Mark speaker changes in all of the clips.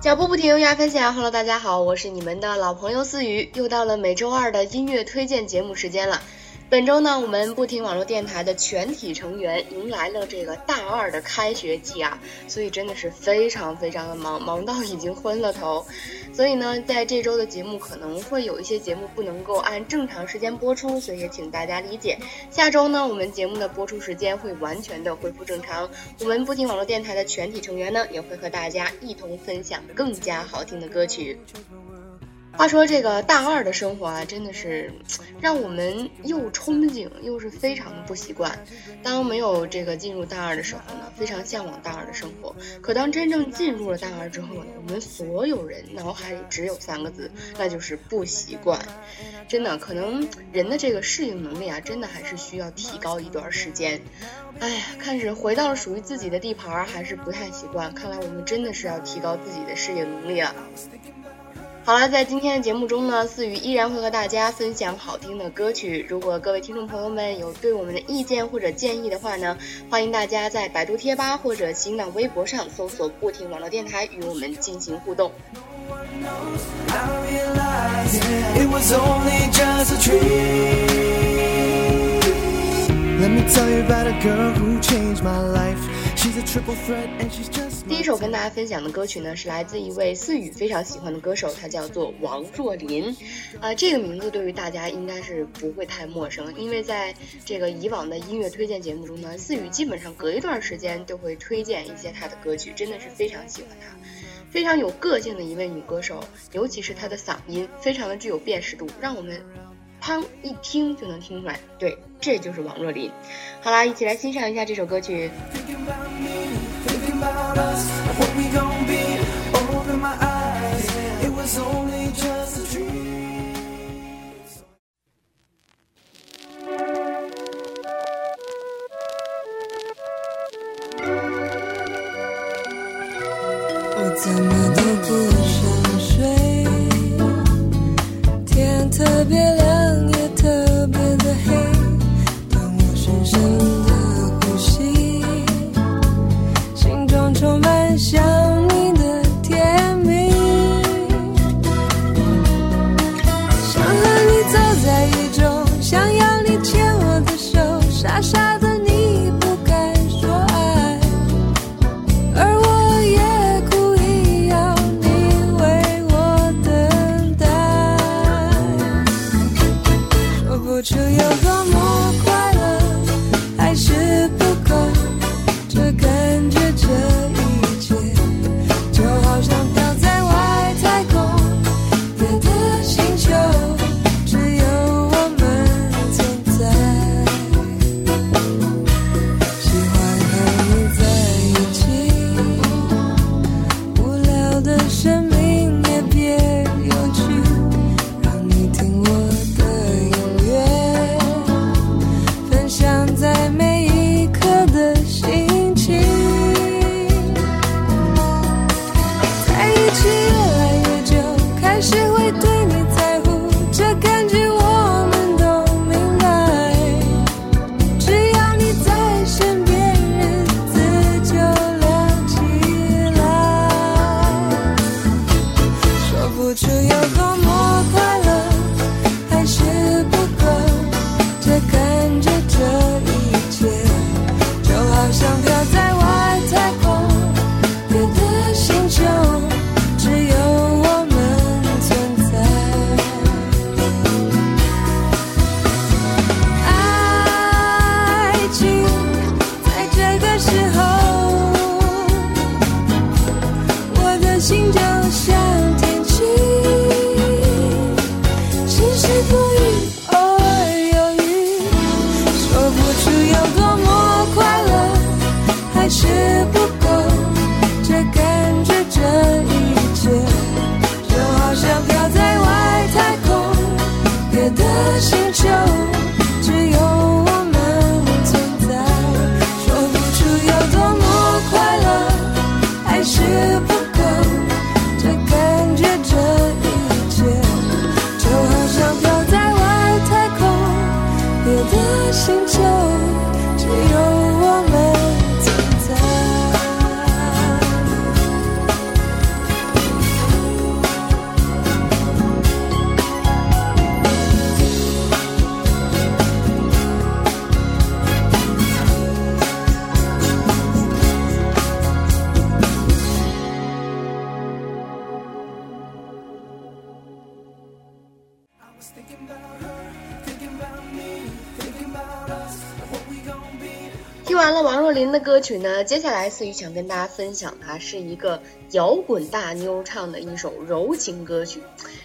Speaker 1: 脚步不停，优雅分享。Hello，大家好，我是你们的老朋友思雨，又到了每周二的音乐推荐节目时间了。本周呢，我们不听网络电台的全体成员迎来了这个大二的开学季啊，所以真的是非常非常的忙，忙到已经昏了头。所以呢，在这周的节目可能会有一些节目不能够按正常时间播出，所以也请大家理解。下周呢，我们节目的播出时间会完全的恢复正常。我们不听网络电台的全体成员呢，也会和大家一同分享更加好听的歌曲。话说这个大二的生活啊，真的是让我们又憧憬又是非常的不习惯。当没有这个进入大二的时候呢，非常向往大二的生活。可当真正进入了大二之后呢，我们所有人脑海里只有三个字，那就是不习惯。真的，可能人的这个适应能力啊，真的还是需要提高一段时间。哎呀，看是回到了属于自己的地盘，还是不太习惯。看来我们真的是要提高自己的适应能力了。好了，在今天的节目中呢，思雨依然会和大家分享好听的歌曲。如果各位听众朋友们有对我们的意见或者建议的话呢，欢迎大家在百度贴吧或者新浪微博上搜索“不停网络电台”与我们进行互动。
Speaker 2: Let me tell you about a girl who changed my life. She's a triple threat and she's just
Speaker 1: 第一首跟大家分享的歌曲呢，是来自一位思雨非常喜欢的歌手，他叫做王若琳。啊，这个名字对于大家应该是不会太陌生，因为在这个以往的音乐推荐节目中呢，思雨基本上隔一段时间都会推荐一些她的歌曲，真的是非常喜欢她，非常有个性的一位女歌手，尤其是她的嗓音非常的具有辨识度，让我们。砰！一听就能听出来，对，这就是王若琳。好啦，一起来欣赏一下这首歌曲。
Speaker 3: 我
Speaker 1: 心跳歌曲呢，接下来思雨想跟大家分享的是一个摇滚大妞唱的一首柔情歌曲。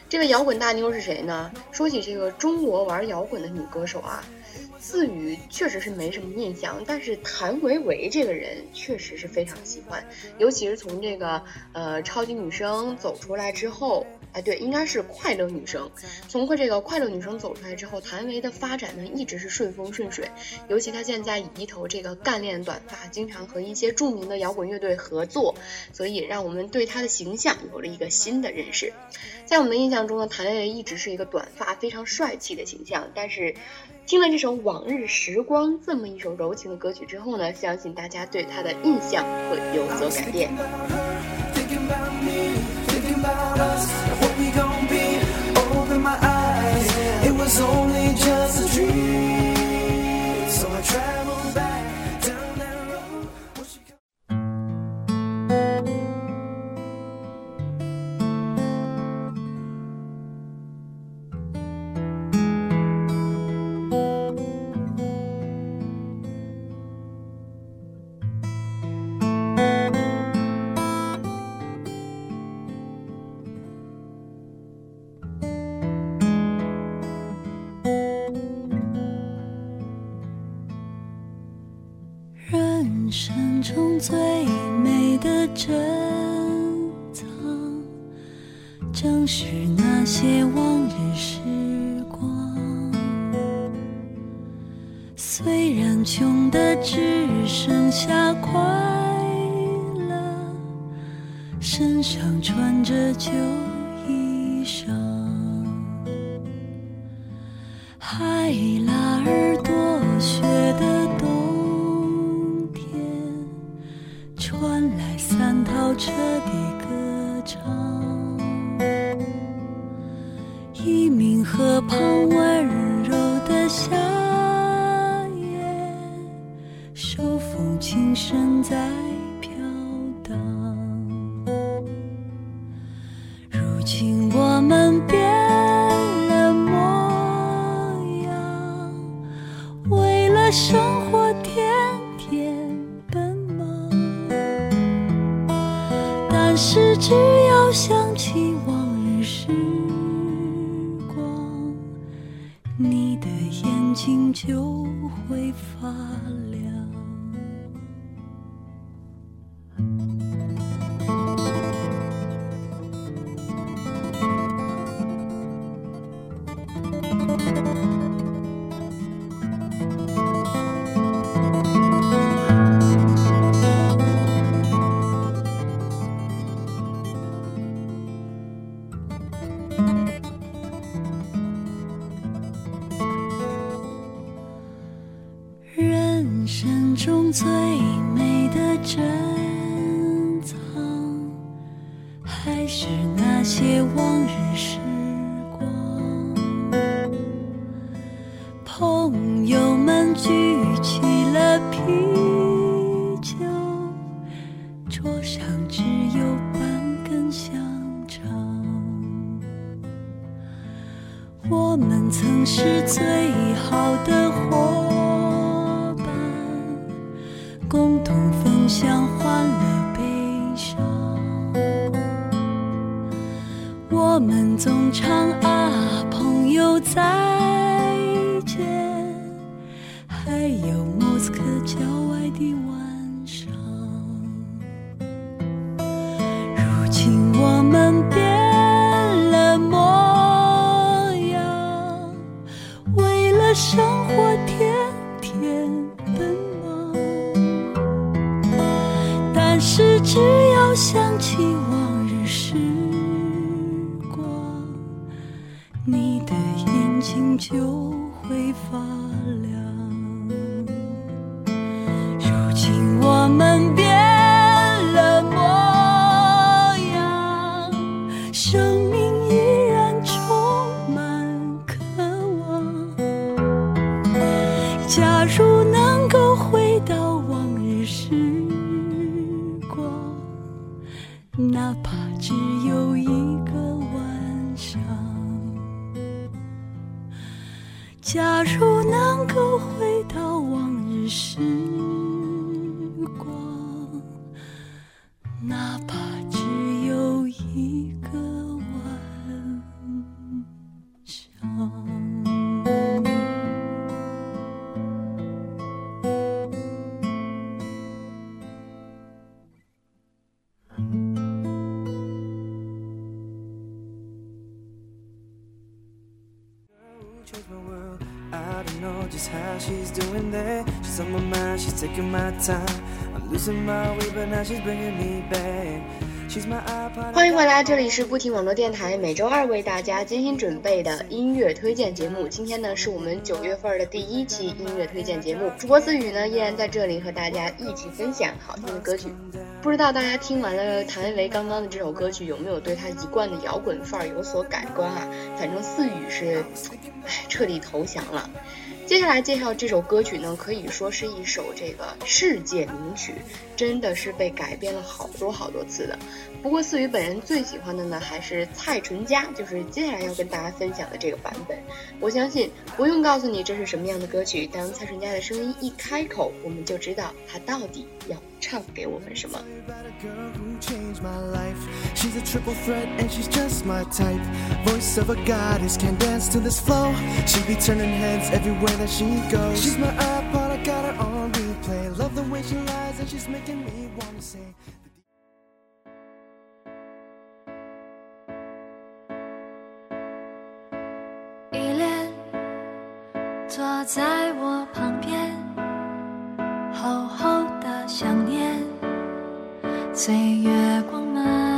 Speaker 1: 这位摇滚大妞是谁呢？说起这个中国玩摇滚的女歌手啊。思雨确实是没什么印象，但是谭维维这个人确实是非常喜欢，尤其是从这个呃超级女声走出来之后，哎对，应该是快乐女声，从这个快乐女声走出来之后，谭维的发展呢一直是顺风顺水，尤其她现在以一头这个干练短发，经常和一些著名的摇滚乐队合作，所以让我们对她的形象有了一个新的认识。在我们的印象中呢，谭维维一直是一个短发非常帅气的形象，但是。听了这首《往日时光》这么一首柔情的歌曲之后呢，相信大家对他的印象会有所改变。
Speaker 4: 是那些往日时光。虽然穷的只剩下快乐，身上穿着旧天天奔忙。但是，只要想起往日时光，你的眼睛就会发亮。最美的真就会发亮。假如能够回到往日时光哪怕欢迎回来，这里是不停网络电台，每周二为大家精心准备的音乐推荐节目。今天呢，是我们九月份的第一期音乐推荐节目。主播思雨呢，依然在这里和大家一起分享好听的歌曲。不知道大家听完了谭维维刚刚的这首歌曲，有没有对他一贯的摇滚范儿有所改观啊？反正思雨是，唉，彻底投降了。接下来介绍这首歌曲呢，可以说是一首这个世界名曲，真的是被改编了好多好多次的。不过思雨本人最喜欢的呢，还是蔡淳佳，就是接下来要跟大家分享的这个版本。我相信不用告诉你这是什么样的歌曲，当蔡淳佳的声音一开口，我们就知道她到底要唱给我们什么。She's a triple threat and she's just my
Speaker 2: type. Voice of a goddess can dance to this flow. She be turning heads everywhere that she goes. She's my iPod, I got her on replay. Love the way she lies and she's making me
Speaker 4: wanna
Speaker 5: say. The...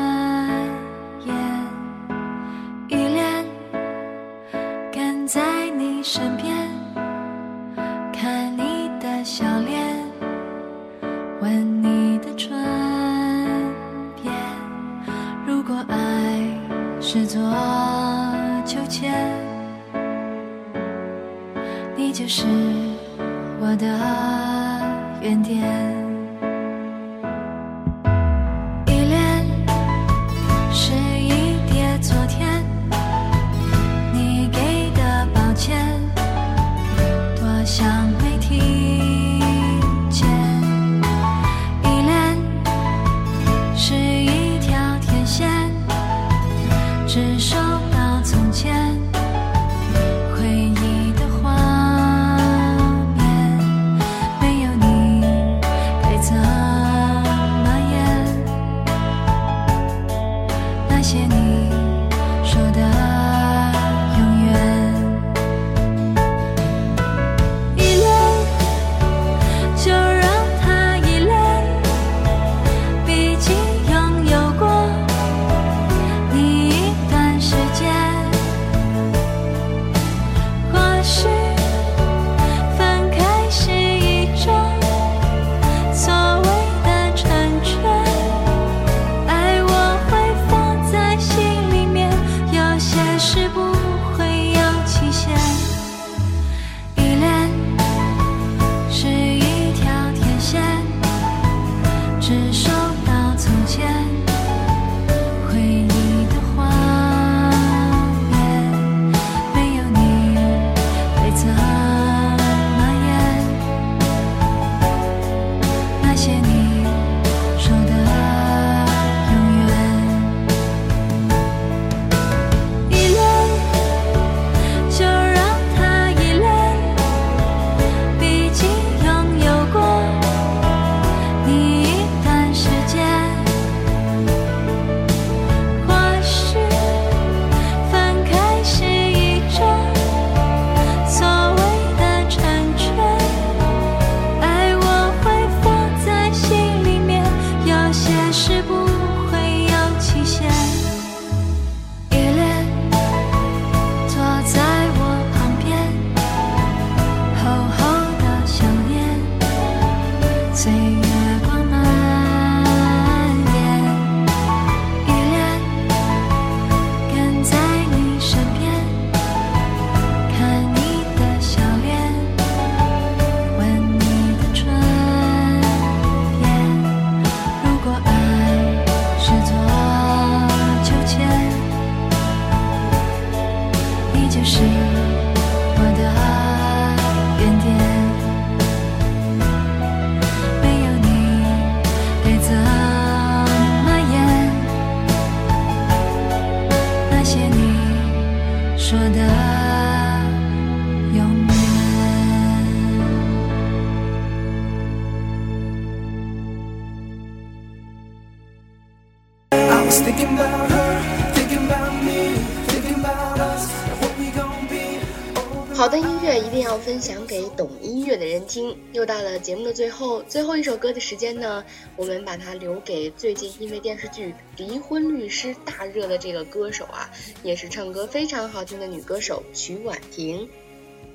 Speaker 5: 音乐的人听。又到了节目的最后，最后一首歌的时间呢，我们把它留给最近因为电视剧《离婚律师》大热的这个歌手啊，也是唱歌非常好听的女歌手曲婉婷。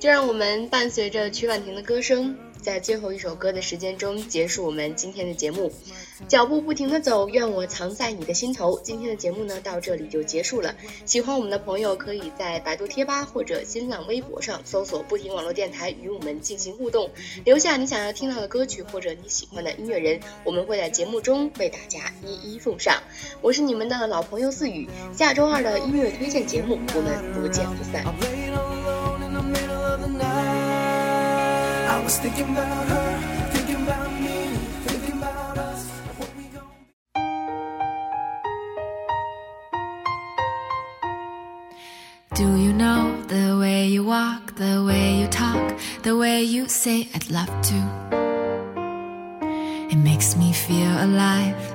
Speaker 5: 就让我们伴随着曲婉婷的歌声。在最后一首歌的时间中结束我们今天的节目，脚步不停的走，愿我藏在你的心头。今天的节目呢到这里就结束了。喜欢我们的朋友可以在百度贴吧或者新浪微博上搜索“不停网络电台”与我们进行互动，留下你想要听到的歌曲或者你喜欢的音乐人，我们会在节目中为大家一一奉上。我是你们的老朋友四雨，下周二的音乐推荐节目我们不见不散。I was thinking about her, thinking about me, thinking about us. Do you know the way you walk, the way you talk, the way you say I'd love to? It makes me feel alive.